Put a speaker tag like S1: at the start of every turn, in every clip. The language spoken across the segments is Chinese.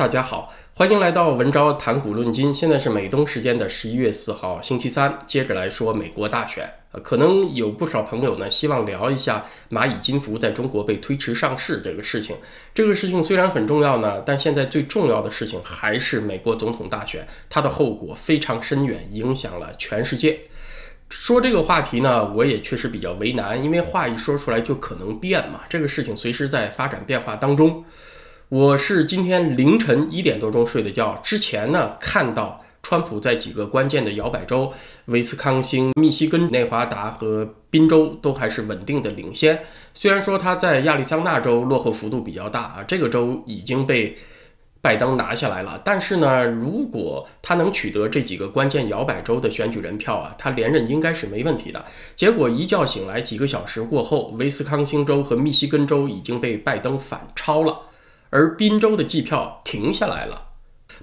S1: 大家好，欢迎来到文昭谈股论金。现在是美东时间的十一月四号星期三，接着来说美国大选。呃，可能有不少朋友呢希望聊一下蚂蚁金服在中国被推迟上市这个事情。这个事情虽然很重要呢，但现在最重要的事情还是美国总统大选，它的后果非常深远，影响了全世界。说这个话题呢，我也确实比较为难，因为话一说出来就可能变嘛，这个事情随时在发展变化当中。我是今天凌晨一点多钟睡的觉，之前呢看到川普在几个关键的摇摆州，威斯康星、密西根、内华达和宾州都还是稳定的领先。虽然说他在亚利桑那州落后幅度比较大啊，这个州已经被拜登拿下来了。但是呢，如果他能取得这几个关键摇摆州的选举人票啊，他连任应该是没问题的。结果一觉醒来，几个小时过后，威斯康星州和密西根州已经被拜登反超了。而宾州的计票停下来了，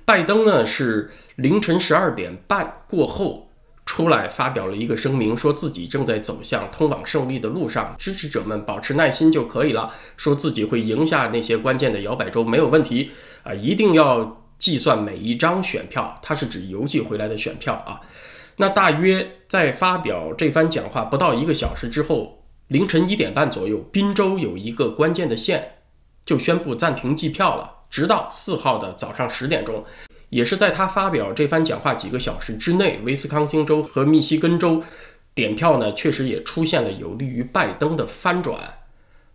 S1: 拜登呢是凌晨十二点半过后出来发表了一个声明，说自己正在走向通往胜利的路上，支持者们保持耐心就可以了，说自己会赢下那些关键的摇摆州没有问题啊，一定要计算每一张选票，它是指邮寄回来的选票啊。那大约在发表这番讲话不到一个小时之后，凌晨一点半左右，宾州有一个关键的县。就宣布暂停计票了，直到四号的早上十点钟，也是在他发表这番讲话几个小时之内，威斯康星州和密西根州点票呢，确实也出现了有利于拜登的翻转。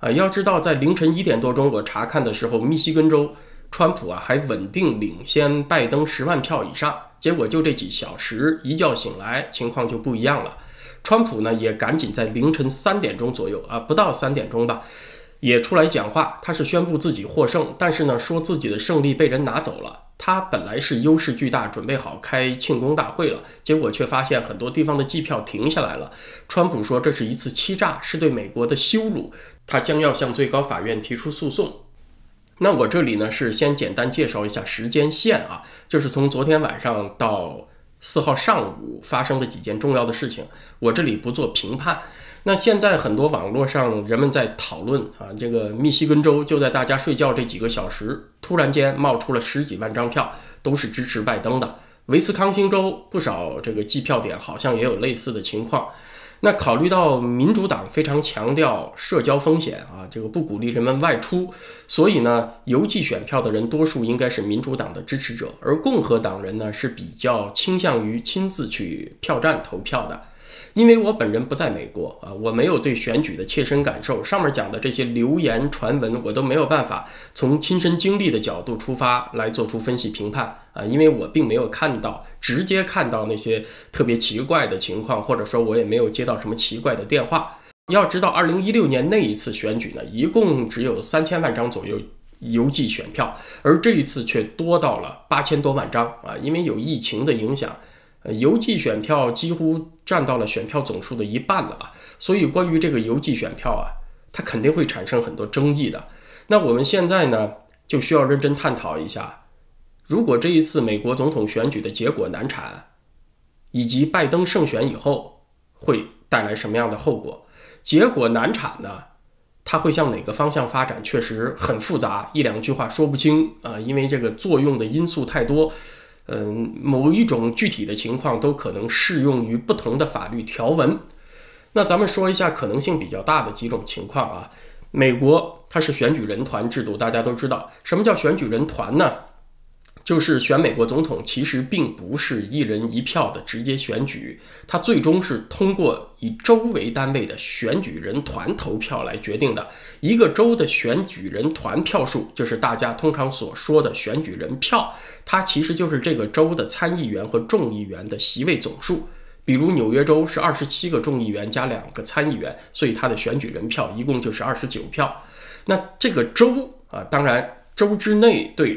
S1: 啊，要知道在凌晨一点多钟我查看的时候，密西根州川普啊还稳定领先拜登十万票以上，结果就这几小时一觉醒来，情况就不一样了。川普呢也赶紧在凌晨三点钟左右啊，不到三点钟吧。也出来讲话，他是宣布自己获胜，但是呢，说自己的胜利被人拿走了。他本来是优势巨大，准备好开庆功大会了，结果却发现很多地方的计票停下来了。川普说这是一次欺诈，是对美国的羞辱，他将要向最高法院提出诉讼。那我这里呢是先简单介绍一下时间线啊，就是从昨天晚上到四号上午发生的几件重要的事情，我这里不做评判。那现在很多网络上人们在讨论啊，这个密西根州就在大家睡觉这几个小时，突然间冒出了十几万张票，都是支持拜登的。维斯康星州不少这个计票点好像也有类似的情况。那考虑到民主党非常强调社交风险啊，这个不鼓励人们外出，所以呢，邮寄选票的人多数应该是民主党的支持者，而共和党人呢是比较倾向于亲自去票站投票的。因为我本人不在美国啊，我没有对选举的切身感受。上面讲的这些流言传闻，我都没有办法从亲身经历的角度出发来做出分析评判啊，因为我并没有看到直接看到那些特别奇怪的情况，或者说我也没有接到什么奇怪的电话。要知道，二零一六年那一次选举呢，一共只有三千万张左右邮寄选票，而这一次却多到了八千多万张啊，因为有疫情的影响。呃，邮寄选票几乎占到了选票总数的一半了吧？所以关于这个邮寄选票啊，它肯定会产生很多争议的。那我们现在呢，就需要认真探讨一下，如果这一次美国总统选举的结果难产，以及拜登胜选以后会带来什么样的后果？结果难产呢，它会向哪个方向发展？确实很复杂，一两句话说不清啊，因为这个作用的因素太多。嗯，某一种具体的情况都可能适用于不同的法律条文。那咱们说一下可能性比较大的几种情况啊。美国它是选举人团制度，大家都知道什么叫选举人团呢？就是选美国总统，其实并不是一人一票的直接选举，它最终是通过以州为单位的选举人团投票来决定的。一个州的选举人团票数，就是大家通常所说的选举人票，它其实就是这个州的参议员和众议员的席位总数。比如纽约州是二十七个众议员加两个参议员，所以它的选举人票一共就是二十九票。那这个州啊，当然州之内对。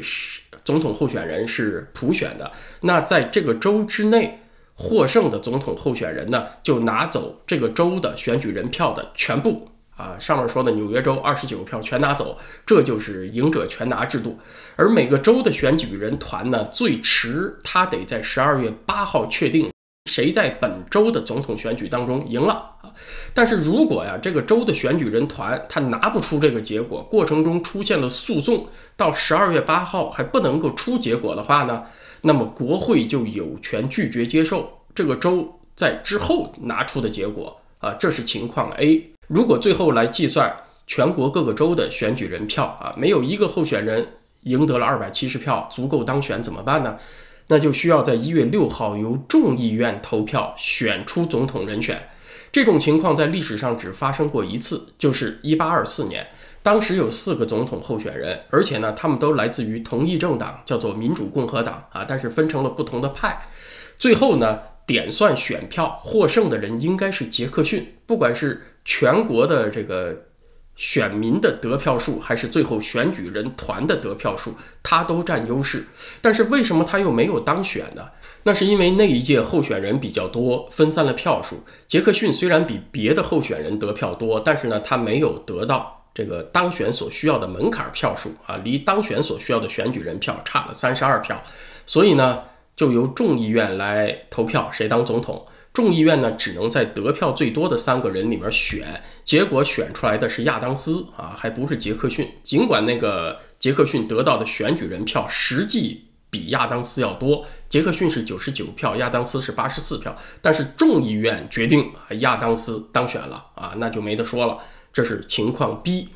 S1: 总统候选人是普选的，那在这个州之内获胜的总统候选人呢，就拿走这个州的选举人票的全部啊。上面说的纽约州二十九票全拿走，这就是赢者全拿制度。而每个州的选举人团呢，最迟他得在十二月八号确定，谁在本州的总统选举当中赢了啊。但是如果呀，这个州的选举人团他拿不出这个结果，过程中出现了诉讼，到十二月八号还不能够出结果的话呢，那么国会就有权拒绝接受这个州在之后拿出的结果啊。这是情况 A。如果最后来计算全国各个州的选举人票啊，没有一个候选人赢得了二百七十票，足够当选怎么办呢？那就需要在一月六号由众议院投票选出总统人选。这种情况在历史上只发生过一次，就是一八二四年，当时有四个总统候选人，而且呢，他们都来自于同一政党，叫做民主共和党啊，但是分成了不同的派。最后呢，点算选票获胜的人应该是杰克逊，不管是全国的这个。选民的得票数还是最后选举人团的得票数，他都占优势。但是为什么他又没有当选呢？那是因为那一届候选人比较多，分散了票数。杰克逊虽然比别的候选人得票多，但是呢，他没有得到这个当选所需要的门槛票数啊，离当选所需要的选举人票差了三十二票。所以呢，就由众议院来投票谁当总统。众议院呢，只能在得票最多的三个人里面选，结果选出来的是亚当斯啊，还不是杰克逊。尽管那个杰克逊得到的选举人票实际比亚当斯要多，杰克逊是九十九票，亚当斯是八十四票，但是众议院决定亚当斯当选了啊，那就没得说了。这是情况 B。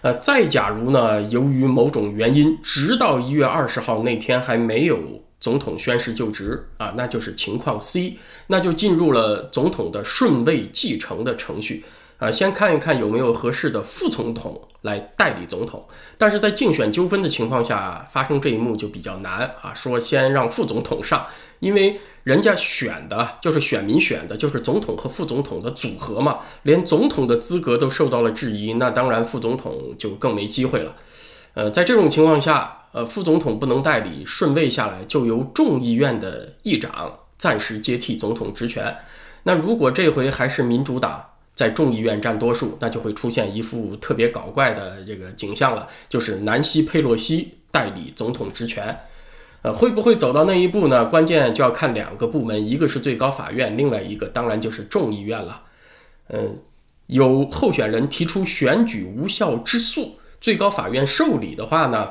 S1: 呃，再假如呢，由于某种原因，直到一月二十号那天还没有。总统宣誓就职啊，那就是情况 C，那就进入了总统的顺位继承的程序啊。先看一看有没有合适的副总统来代理总统，但是在竞选纠纷的情况下发生这一幕就比较难啊。说先让副总统上，因为人家选的就是选民选的，就是总统和副总统的组合嘛，连总统的资格都受到了质疑，那当然副总统就更没机会了。呃，在这种情况下。呃，副总统不能代理，顺位下来就由众议院的议长暂时接替总统职权。那如果这回还是民主党在众议院占多数，那就会出现一副特别搞怪的这个景象了，就是南希·佩洛西代理总统职权。呃，会不会走到那一步呢？关键就要看两个部门，一个是最高法院，另外一个当然就是众议院了。嗯，有候选人提出选举无效之诉，最高法院受理的话呢？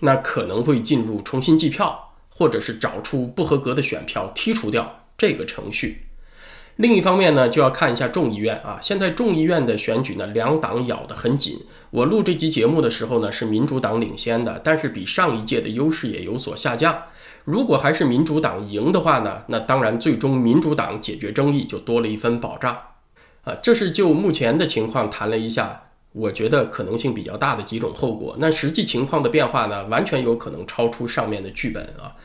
S1: 那可能会进入重新计票，或者是找出不合格的选票剔除掉这个程序。另一方面呢，就要看一下众议院啊。现在众议院的选举呢，两党咬得很紧。我录这期节目的时候呢，是民主党领先的，但是比上一届的优势也有所下降。如果还是民主党赢的话呢，那当然最终民主党解决争议就多了一分保障啊。这是就目前的情况谈了一下。我觉得可能性比较大的几种后果，那实际情况的变化呢，完全有可能超出上面的剧本啊。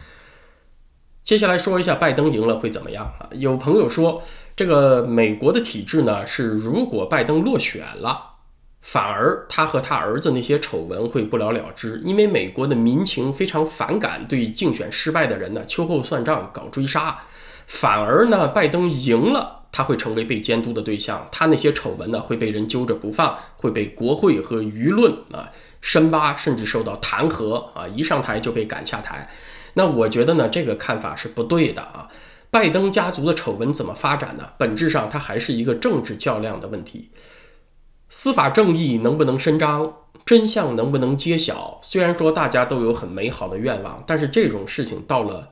S1: 接下来说一下拜登赢了会怎么样啊？有朋友说，这个美国的体制呢是，如果拜登落选了，反而他和他儿子那些丑闻会不了了之，因为美国的民情非常反感对竞选失败的人呢秋后算账搞追杀，反而呢拜登赢了。他会成为被监督的对象，他那些丑闻呢会被人揪着不放，会被国会和舆论啊深挖，甚至受到弹劾啊，一上台就被赶下台。那我觉得呢，这个看法是不对的啊。拜登家族的丑闻怎么发展呢？本质上它还是一个政治较量的问题，司法正义能不能伸张，真相能不能揭晓？虽然说大家都有很美好的愿望，但是这种事情到了。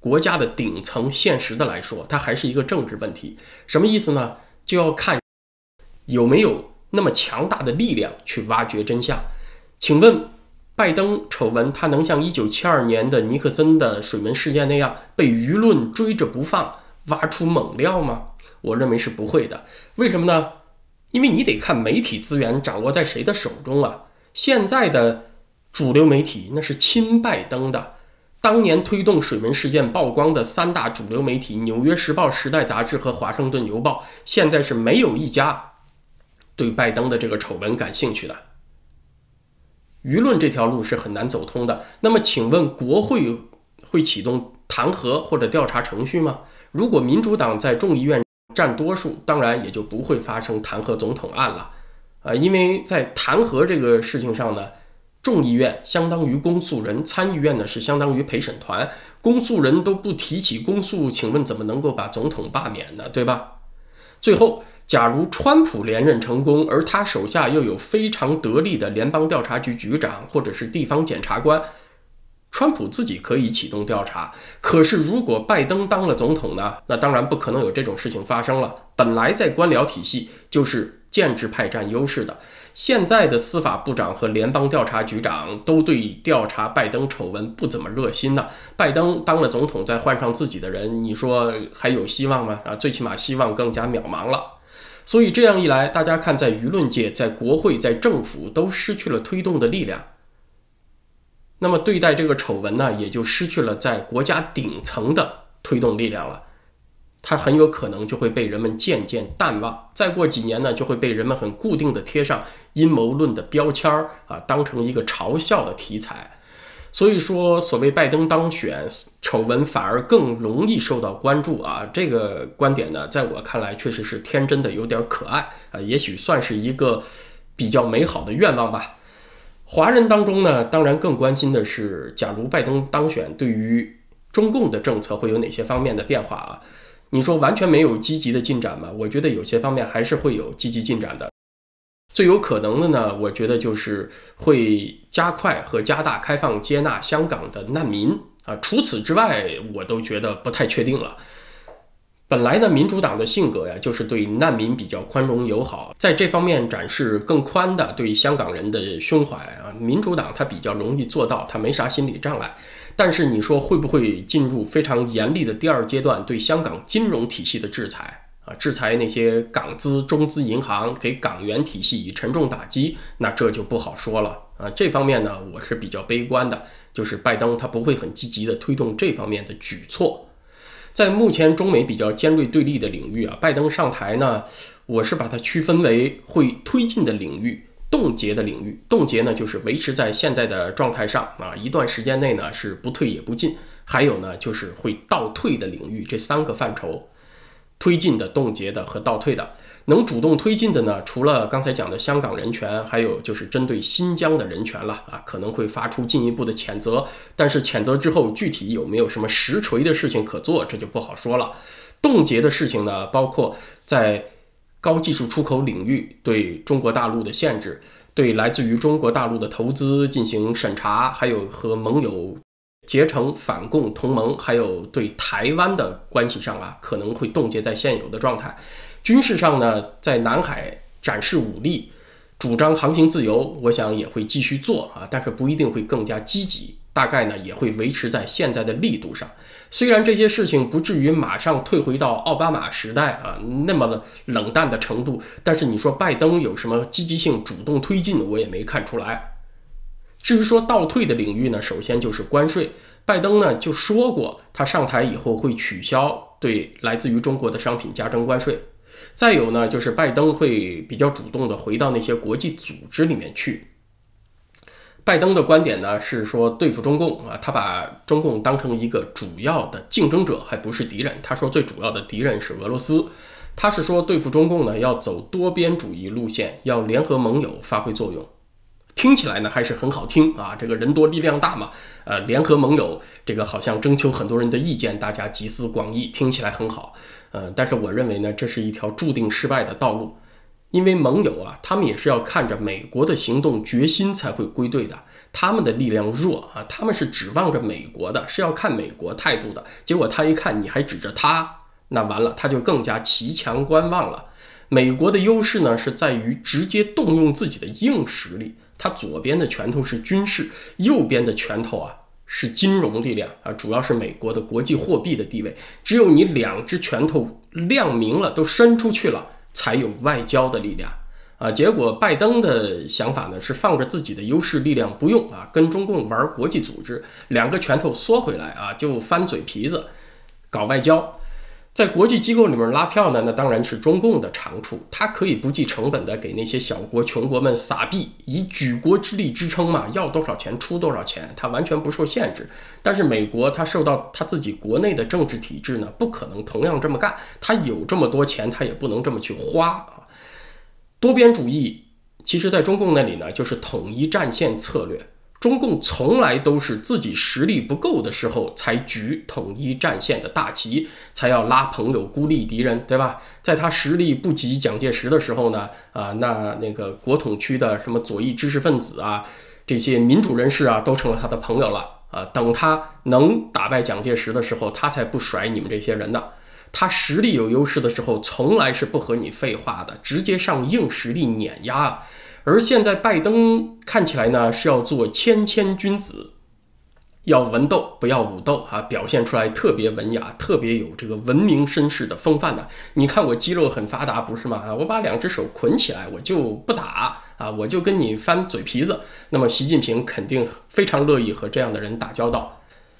S1: 国家的顶层，现实的来说，它还是一个政治问题。什么意思呢？就要看有没有那么强大的力量去挖掘真相。请问，拜登丑闻，他能像1972年的尼克森的水门事件那样被舆论追着不放，挖出猛料吗？我认为是不会的。为什么呢？因为你得看媒体资源掌握在谁的手中啊。现在的主流媒体那是亲拜登的。当年推动水门事件曝光的三大主流媒体《纽约时报》《时代杂志》和《华盛顿邮报》，现在是没有一家对拜登的这个丑闻感兴趣的。舆论这条路是很难走通的。那么，请问国会会启动弹劾或者调查程序吗？如果民主党在众议院占多数，当然也就不会发生弹劾总统案了。啊，因为在弹劾这个事情上呢。众议院相当于公诉人，参议院呢是相当于陪审团。公诉人都不提起公诉，请问怎么能够把总统罢免呢？对吧？最后，假如川普连任成功，而他手下又有非常得力的联邦调查局局长或者是地方检察官。川普自己可以启动调查，可是如果拜登当了总统呢？那当然不可能有这种事情发生了。本来在官僚体系就是建制派占优势的，现在的司法部长和联邦调查局长都对调查拜登丑闻不怎么热心呢。拜登当了总统，再换上自己的人，你说还有希望吗？啊，最起码希望更加渺茫了。所以这样一来，大家看，在舆论界、在国会、在政府都失去了推动的力量。那么对待这个丑闻呢，也就失去了在国家顶层的推动力量了，它很有可能就会被人们渐渐淡忘。再过几年呢，就会被人们很固定的贴上阴谋论的标签儿啊，当成一个嘲笑的题材。所以说，所谓拜登当选，丑闻反而更容易受到关注啊。这个观点呢，在我看来确实是天真的，有点可爱啊，也许算是一个比较美好的愿望吧。华人当中呢，当然更关心的是，假如拜登当选，对于中共的政策会有哪些方面的变化啊？你说完全没有积极的进展吗？我觉得有些方面还是会有积极进展的。最有可能的呢，我觉得就是会加快和加大开放接纳香港的难民啊。除此之外，我都觉得不太确定了。本来呢，民主党的性格呀，就是对难民比较宽容友好，在这方面展示更宽的对香港人的胸怀啊。民主党他比较容易做到，他没啥心理障碍。但是你说会不会进入非常严厉的第二阶段，对香港金融体系的制裁啊？制裁那些港资、中资银行，给港元体系以沉重打击，那这就不好说了啊。这方面呢，我是比较悲观的，就是拜登他不会很积极的推动这方面的举措。在目前中美比较尖锐对立的领域啊，拜登上台呢，我是把它区分为会推进的领域、冻结的领域。冻结呢，就是维持在现在的状态上啊，一段时间内呢是不退也不进。还有呢，就是会倒退的领域，这三个范畴：推进的、冻结的和倒退的。能主动推进的呢，除了刚才讲的香港人权，还有就是针对新疆的人权了啊，可能会发出进一步的谴责。但是谴责之后，具体有没有什么实锤的事情可做，这就不好说了。冻结的事情呢，包括在高技术出口领域对中国大陆的限制，对来自于中国大陆的投资进行审查，还有和盟友结成反共同盟，还有对台湾的关系上啊，可能会冻结在现有的状态。军事上呢，在南海展示武力，主张航行自由，我想也会继续做啊，但是不一定会更加积极，大概呢也会维持在现在的力度上。虽然这些事情不至于马上退回到奥巴马时代啊那么冷淡的程度，但是你说拜登有什么积极性主动推进，我也没看出来。至于说倒退的领域呢，首先就是关税，拜登呢就说过，他上台以后会取消对来自于中国的商品加征关税。再有呢，就是拜登会比较主动的回到那些国际组织里面去。拜登的观点呢是说对付中共啊，他把中共当成一个主要的竞争者，还不是敌人。他说最主要的敌人是俄罗斯。他是说对付中共呢要走多边主义路线，要联合盟友发挥作用。听起来呢还是很好听啊，这个人多力量大嘛。呃，联合盟友这个好像征求很多人的意见，大家集思广益，听起来很好。呃，但是我认为呢，这是一条注定失败的道路，因为盟友啊，他们也是要看着美国的行动决心才会归队的，他们的力量弱啊，他们是指望着美国的，是要看美国态度的。结果他一看你还指着他，那完了，他就更加骑墙观望了。美国的优势呢，是在于直接动用自己的硬实力，他左边的拳头是军事，右边的拳头啊。是金融力量啊，主要是美国的国际货币的地位。只有你两只拳头亮明了，都伸出去了，才有外交的力量啊。结果拜登的想法呢，是放着自己的优势力量不用啊，跟中共玩国际组织，两个拳头缩回来啊，就翻嘴皮子，搞外交。在国际机构里面拉票呢，那当然是中共的长处，它可以不计成本的给那些小国穷国们撒币，以举国之力支撑嘛，要多少钱出多少钱，它完全不受限制。但是美国它受到它自己国内的政治体制呢，不可能同样这么干，它有这么多钱，它也不能这么去花啊。多边主义其实，在中共那里呢，就是统一战线策略。中共从来都是自己实力不够的时候才举统一战线的大旗，才要拉朋友孤立敌人，对吧？在他实力不及蒋介石的时候呢，啊，那那个国统区的什么左翼知识分子啊，这些民主人士啊，都成了他的朋友了啊。等他能打败蒋介石的时候，他才不甩你们这些人呢。他实力有优势的时候，从来是不和你废话的，直接上硬实力碾压。而现在拜登看起来呢是要做谦谦君子，要文斗不要武斗啊，表现出来特别文雅，特别有这个文明绅士的风范的。你看我肌肉很发达不是吗？啊，我把两只手捆起来，我就不打啊，我就跟你翻嘴皮子。那么习近平肯定非常乐意和这样的人打交道。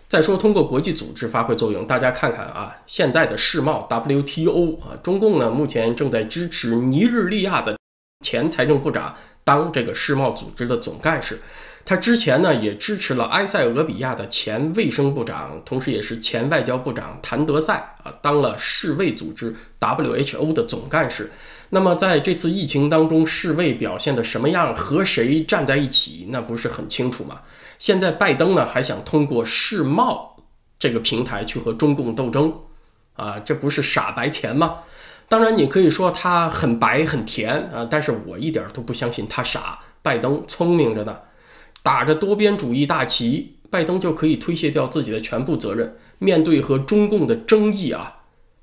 S1: 再说通过国际组织发挥作用，大家看看啊，现在的世贸 WTO 啊，中共呢目前正在支持尼日利亚的前财政部长。当这个世贸组织的总干事，他之前呢也支持了埃塞俄比亚的前卫生部长，同时也是前外交部长谭德赛啊，当了世卫组织 WHO 的总干事。那么在这次疫情当中，世卫表现的什么样，和谁站在一起，那不是很清楚吗？现在拜登呢还想通过世贸这个平台去和中共斗争，啊，这不是傻白甜吗？当然，你可以说他很白很甜啊，但是我一点都不相信他傻。拜登聪明着呢，打着多边主义大旗，拜登就可以推卸掉自己的全部责任。面对和中共的争议啊。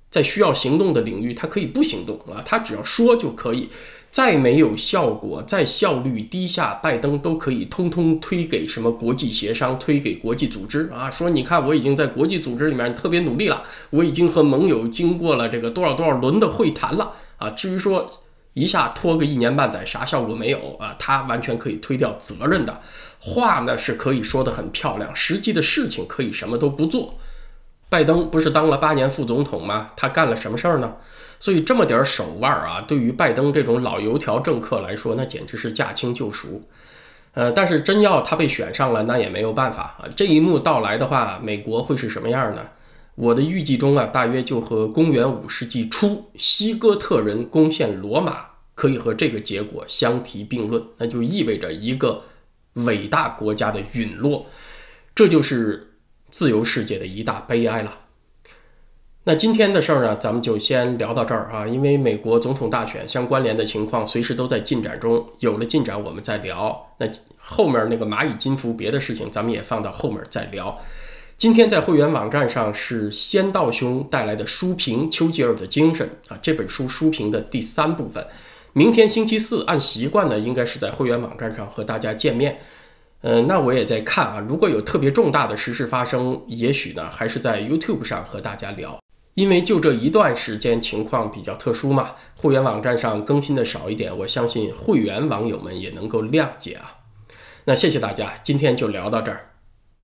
S1: 在需要行动的领域，他可以不行动啊，他只要说就可以。再没有效果，再效率低下，拜登都可以通通推给什么国际协商，推给国际组织啊，说你看我已经在国际组织里面特别努力了，我已经和盟友经过了这个多少多少轮的会谈了啊。至于说一下拖个一年半载，啥效果没有啊，他完全可以推掉责任的话呢，是可以说得很漂亮，实际的事情可以什么都不做。拜登不是当了八年副总统吗？他干了什么事儿呢？所以这么点手腕儿啊，对于拜登这种老油条政客来说，那简直是驾轻就熟。呃，但是真要他被选上了，那也没有办法啊。这一幕到来的话，美国会是什么样呢？我的预计中啊，大约就和公元五世纪初西哥特人攻陷罗马可以和这个结果相提并论，那就意味着一个伟大国家的陨落。这就是。自由世界的一大悲哀了。那今天的事儿呢，咱们就先聊到这儿啊，因为美国总统大选相关联的情况随时都在进展中，有了进展我们再聊。那后面那个蚂蚁金服别的事情，咱们也放到后面再聊。今天在会员网站上是仙道兄带来的书评《丘吉尔的精神》啊，这本书书评的第三部分。明天星期四按习惯呢，应该是在会员网站上和大家见面。嗯，那我也在看啊。如果有特别重大的时事发生，也许呢还是在 YouTube 上和大家聊。因为就这一段时间情况比较特殊嘛，会员网站上更新的少一点，我相信会员网友们也能够谅解啊。那谢谢大家，今天就聊到这儿。